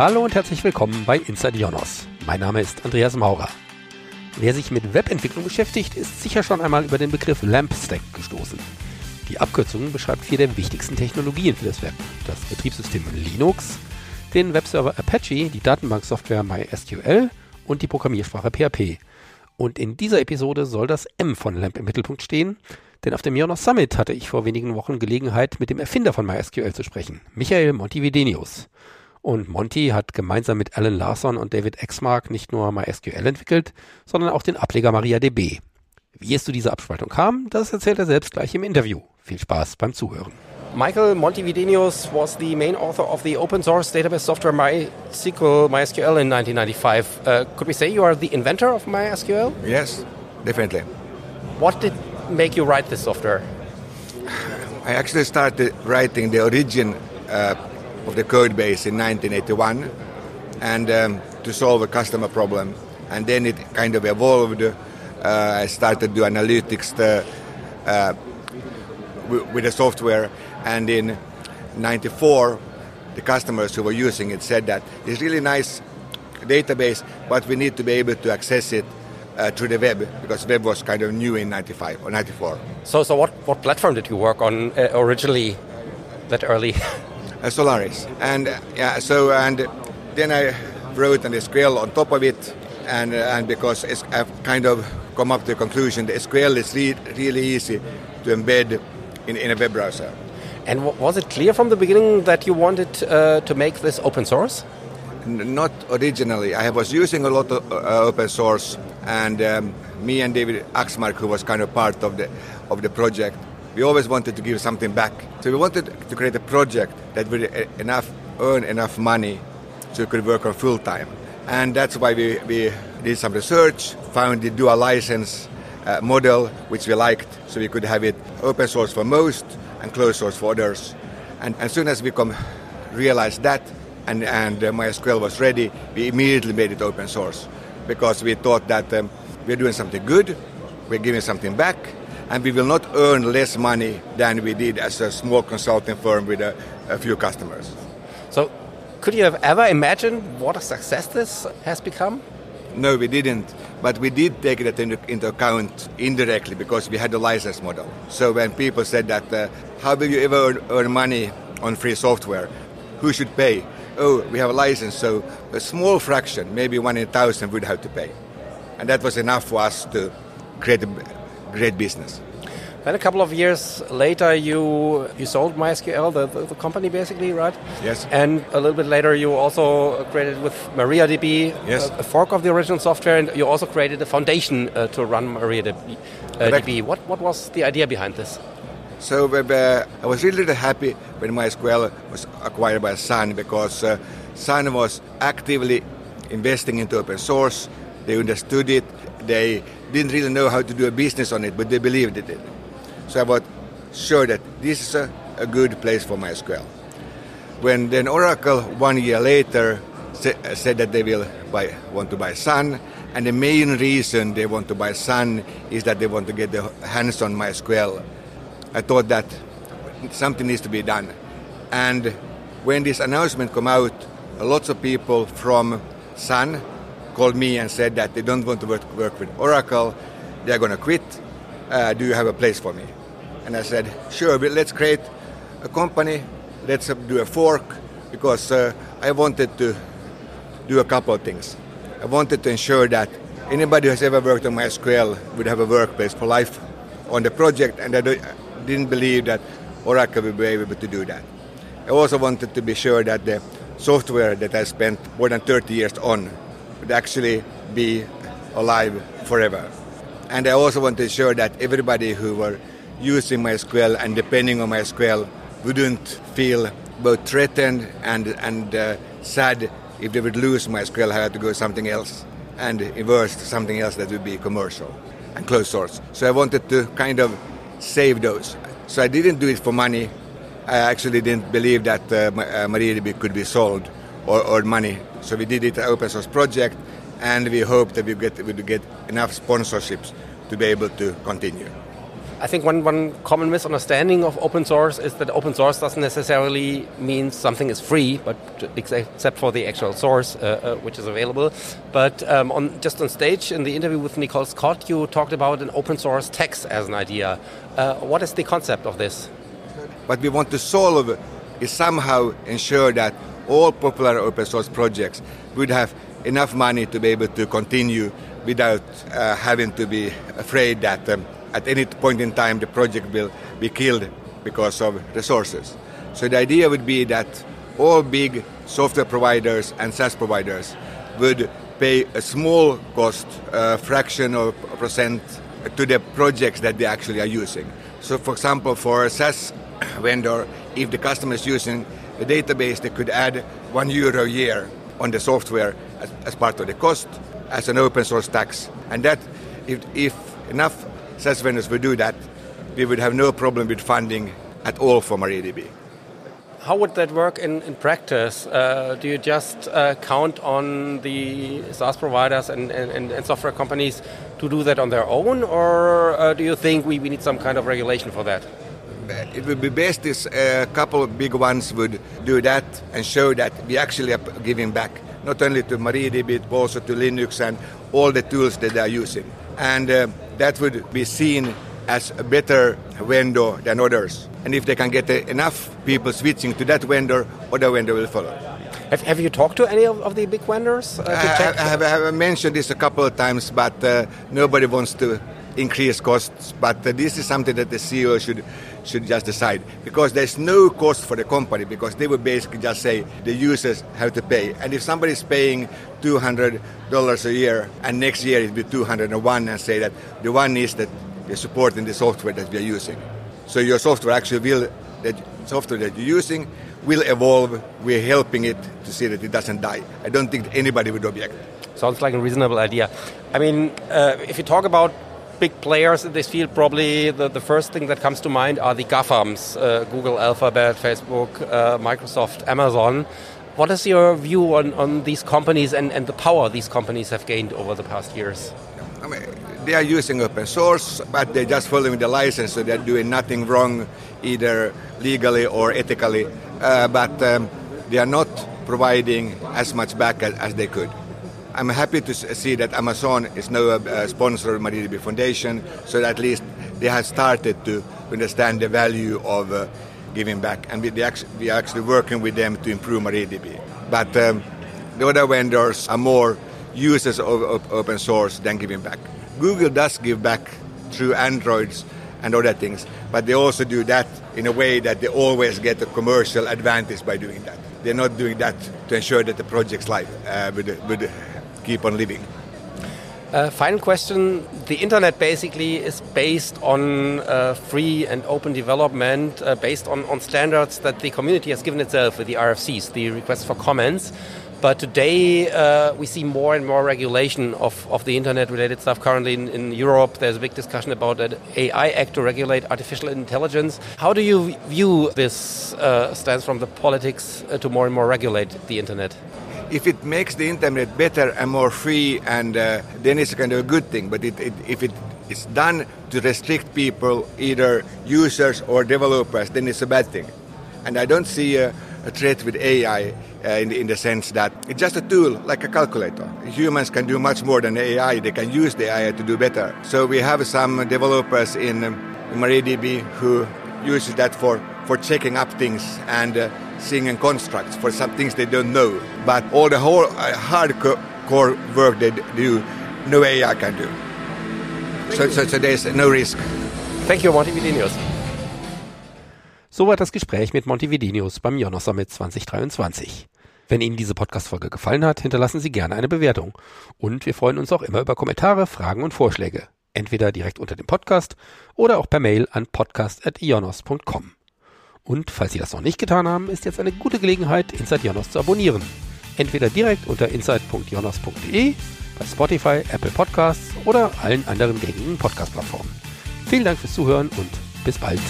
Hallo und herzlich willkommen bei Inside Jonos. Mein Name ist Andreas Maurer. Wer sich mit Webentwicklung beschäftigt, ist sicher schon einmal über den Begriff LampStack gestoßen. Die Abkürzung beschreibt vier der wichtigsten Technologien für das Web. Das Betriebssystem Linux, den Webserver Apache, die Datenbanksoftware MySQL und die Programmiersprache PHP. Und in dieser Episode soll das M von LAMP im Mittelpunkt stehen, denn auf dem Jonas Summit hatte ich vor wenigen Wochen Gelegenheit, mit dem Erfinder von MySQL zu sprechen, Michael Montividenius. Und Monty hat gemeinsam mit Alan Larson und David Exmark nicht nur MySQL entwickelt, sondern auch den Ableger MariaDB. Wie es zu dieser Abspaltung kam, das erzählt er selbst gleich im Interview. Viel Spaß beim Zuhören. Michael Montividenius was the main author of the open source database software MySQL, MySQL in 1995. Uh, could we say you are the inventor of MySQL? Yes, definitely. What did make you write this software? I actually started writing the origin uh, of the code base in 1981 and um, to solve a customer problem. And then it kind of evolved. Uh, I started to do analytics the, uh, with the software and in 94 the customers who were using it said that it's really nice database but we need to be able to access it uh, through the web because web was kind of new in 95 or 94 so so what what platform did you work on uh, originally that early uh, solaris and uh, yeah so and then i wrote an sql on top of it and uh, and because i've kind of come up to the conclusion that sql is re really easy to embed in, in a web browser and was it clear from the beginning that you wanted uh, to make this open source? Not originally. I was using a lot of uh, open source, and um, me and David Axmark, who was kind of part of the of the project, we always wanted to give something back. So we wanted to create a project that would enough earn enough money, so we could work on full time. And that's why we, we did some research, found the dual license uh, model, which we liked, so we could have it open source for most and closed source for others. And as soon as we come realized that and, and uh, MySQL was ready, we immediately made it open source because we thought that um, we're doing something good, we're giving something back, and we will not earn less money than we did as a small consulting firm with a, a few customers. So, could you have ever imagined what a success this has become? No, we didn't. But we did take that into, into, account indirectly because we had a license model. So when people said that, uh, how will you ever earn, earn money on free software? Who should pay? Oh, we have a license, so a small fraction, maybe one in a thousand, would have to pay. And that was enough for us to create a great business. Then a couple of years later, you you sold MySQL, the, the, the, company basically, right? Yes. And a little bit later, you also created with MariaDB yes. a, a fork of the original software, and you also created a foundation uh, to run MariaDB. Uh, DB. What what was the idea behind this? So uh, I was really, really happy when MySQL was acquired by Sun because uh, Sun was actively investing into open source. They understood it. They didn't really know how to do a business on it, but they believed in it. So I was sure that this is a, a good place for MySQL. When then Oracle one year later sa uh, said that they will buy, want to buy Sun, and the main reason they want to buy Sun is that they want to get their hands on MySQL. I thought that something needs to be done. And when this announcement came out, lots of people from Sun called me and said that they don't want to work, work with Oracle, they're going to quit. Uh, do you have a place for me? And I said, sure, let's create a company, let's do a fork, because uh, I wanted to do a couple of things. I wanted to ensure that anybody who has ever worked on MySQL would have a workplace for life on the project, and I didn't believe that Oracle would be able to do that. I also wanted to be sure that the software that I spent more than 30 years on would actually be alive forever. And I also wanted to ensure that everybody who were using MySQL and depending on MySQL wouldn't feel both threatened and, and uh, sad if they would lose MySQL, have to go something else, and worse, something else that would be commercial and closed source. So I wanted to kind of save those. So I didn't do it for money. I actually didn't believe that uh, uh MariaDB could be sold or, or money. So we did it an open source project, and we hope that we get we get enough sponsorships to be able to continue. I think one, one common misunderstanding of open source is that open source doesn't necessarily mean something is free, but except for the actual source uh, uh, which is available. But um, on, just on stage in the interview with Nicole Scott, you talked about an open source tax as an idea. Uh, what is the concept of this? What we want to solve is somehow ensure that all popular open source projects would have enough money to be able to continue without uh, having to be afraid that um, at any point in time the project will be killed because of resources. So the idea would be that all big software providers and SaaS providers would pay a small cost, a fraction of a percent to the projects that they actually are using. So for example, for a SaaS vendor, if the customer is using a database, they could add one euro a year on the software as, as part of the cost as an open source tax. And that, if, if enough SaaS vendors would do that, we would have no problem with funding at all for MariaDB. How would that work in, in practice? Uh, do you just uh, count on the SaaS providers and, and, and, software companies to do that on their own, or uh, do you think we, we need some kind of regulation for that? It would be best if a couple of big ones would do that and show that we actually are giving back, not only to MariaDB, but also to Linux and all the tools that they are using. And uh, that would be seen as a better vendor than others. And if they can get enough people switching to that vendor, other vendor will follow. Have, have you talked to any of, of the big vendors? Uh, I, I, have, I, have, mentioned this a couple of times, but uh, nobody wants to increase costs. But uh, this is something that the CEO should should just decide because there's no cost for the company because they would basically just say the users have to pay. And if somebody is paying $200 a year and next year it will be 201 and say that the one is that they're supporting the software that we are using. So your software actually will, that software that you're using will evolve. We're helping it to see that it doesn't die. I don't think anybody would object. Sounds like a reasonable idea. I mean, uh, if you talk about big players in this field, probably the, the first thing that comes to mind are the GAFAMs uh, Google, Alphabet, Facebook, uh, Microsoft, Amazon. What is your view on, on these companies and, and the power these companies have gained over the past years? I mean, they are using open source, but they're just following the license, so they're doing nothing wrong, either legally or ethically. Uh, but um, they are not providing as much back as, as they could. I'm happy to see that Amazon is now a sponsor of MariaDB Foundation, so at least they have started to understand the value of uh, giving back, and we, actually, we, are actually working with them to improve MariaDB. But um, the other vendors are more users of, of, open source than giving back. Google does give back through Androids and other things, but they also do that in a way that they always get a commercial advantage by doing that. They're not doing that to ensure that the project's life uh, would, would keep on living. Uh, final question. The internet basically is based on uh, free and open development, uh, based on, on standards that the community has given itself with the RFCs, the requests for comments. But today uh, we see more and more regulation of, of the internet related stuff. Currently in, in Europe, there's a big discussion about an AI Act to regulate artificial intelligence. How do you view this uh, stance from the politics uh, to more and more regulate the internet? If it makes the internet better and more free, and uh, then it's kind of a good thing. But it, it, if it is done to restrict people, either users or developers, then it's a bad thing. And I don't see a, a threat with AI uh, in, in, the sense that it's just a tool, like a calculator. Humans can do much more than AI. They can use the AI to do better. So we have some developers in, um, MariaDB who uses that for, for checking up things and uh, seeing constructs for some things they don't know. But all the whole uh, hardcore work they do, no AI can do. So, so, so there's no risk. Thank you, Monty Videnius. Soweit das Gespräch mit Monty Videnius beim Jonas Summit 2023. Wenn Ihnen diese Podcast-Folge gefallen hat, hinterlassen Sie gerne eine Bewertung. Und wir freuen uns auch immer über Kommentare, Fragen und Vorschläge. Entweder direkt unter dem Podcast oder auch per Mail an podcast.ionos.com. Und falls Sie das noch nicht getan haben, ist jetzt eine gute Gelegenheit, Inside Jonas zu abonnieren. Entweder direkt unter inside.jonas.de, bei Spotify, Apple Podcasts oder allen anderen gängigen Podcast-Plattformen. Vielen Dank fürs Zuhören und bis bald.